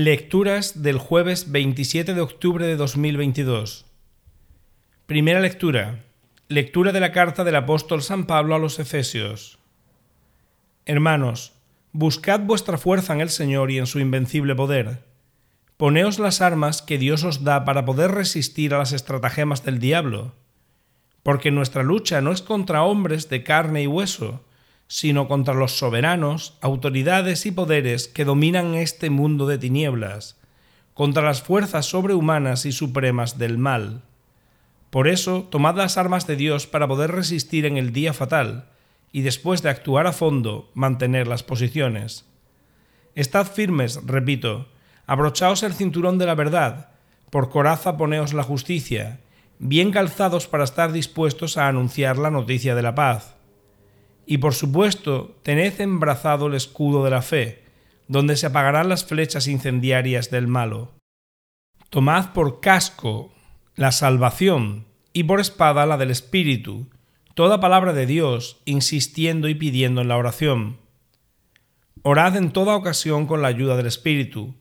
Lecturas del jueves 27 de octubre de 2022. Primera lectura. Lectura de la carta del apóstol San Pablo a los Efesios. Hermanos, buscad vuestra fuerza en el Señor y en su invencible poder. Poneos las armas que Dios os da para poder resistir a las estratagemas del diablo. Porque nuestra lucha no es contra hombres de carne y hueso, sino contra los soberanos, autoridades y poderes que dominan este mundo de tinieblas, contra las fuerzas sobrehumanas y supremas del mal. Por eso, tomad las armas de Dios para poder resistir en el día fatal, y después de actuar a fondo, mantener las posiciones. Estad firmes, repito, abrochaos el cinturón de la verdad, por coraza poneos la justicia, bien calzados para estar dispuestos a anunciar la noticia de la paz y por supuesto, tened embrazado el escudo de la fe, donde se apagarán las flechas incendiarias del malo. Tomad por casco la salvación y por espada la del Espíritu, toda palabra de Dios, insistiendo y pidiendo en la oración. Orad en toda ocasión con la ayuda del Espíritu.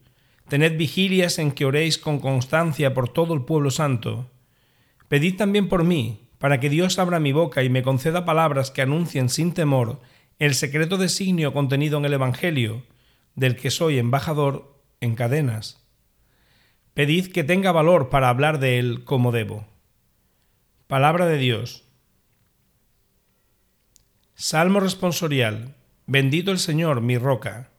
Tened vigilias en que oréis con constancia por todo el pueblo santo. Pedid también por mí, para que Dios abra mi boca y me conceda palabras que anuncien sin temor el secreto designio contenido en el Evangelio, del que soy embajador en cadenas. Pedid que tenga valor para hablar de él como debo. Palabra de Dios. Salmo responsorial. Bendito el Señor, mi roca.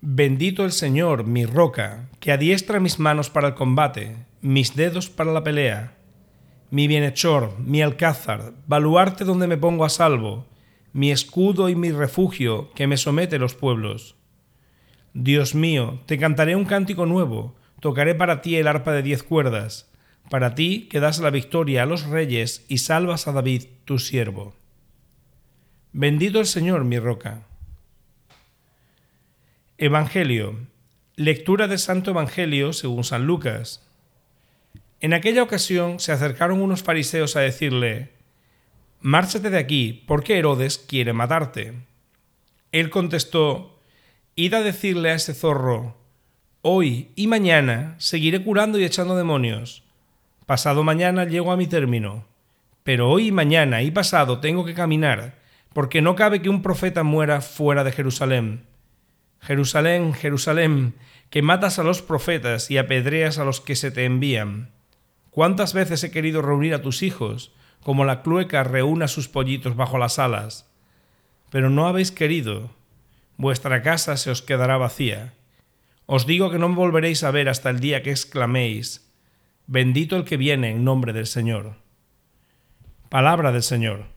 Bendito el Señor, mi roca, que adiestra mis manos para el combate, mis dedos para la pelea mi bienhechor, mi alcázar, baluarte donde me pongo a salvo, mi escudo y mi refugio que me somete los pueblos. Dios mío, te cantaré un cántico nuevo, tocaré para ti el arpa de diez cuerdas, para ti que das la victoria a los reyes y salvas a David, tu siervo. Bendito el Señor, mi roca. Evangelio. Lectura de Santo Evangelio según San Lucas. En aquella ocasión se acercaron unos fariseos a decirle, Márchate de aquí, porque Herodes quiere matarte. Él contestó, Id a decirle a ese zorro, Hoy y mañana seguiré curando y echando demonios. Pasado mañana llego a mi término. Pero hoy y mañana y pasado tengo que caminar, porque no cabe que un profeta muera fuera de Jerusalén. Jerusalén, Jerusalén, que matas a los profetas y apedreas a los que se te envían. ¿Cuántas veces he querido reunir a tus hijos, como la clueca reúne a sus pollitos bajo las alas? Pero no habéis querido. Vuestra casa se os quedará vacía. Os digo que no me volveréis a ver hasta el día que exclaméis, bendito el que viene en nombre del Señor. Palabra del Señor.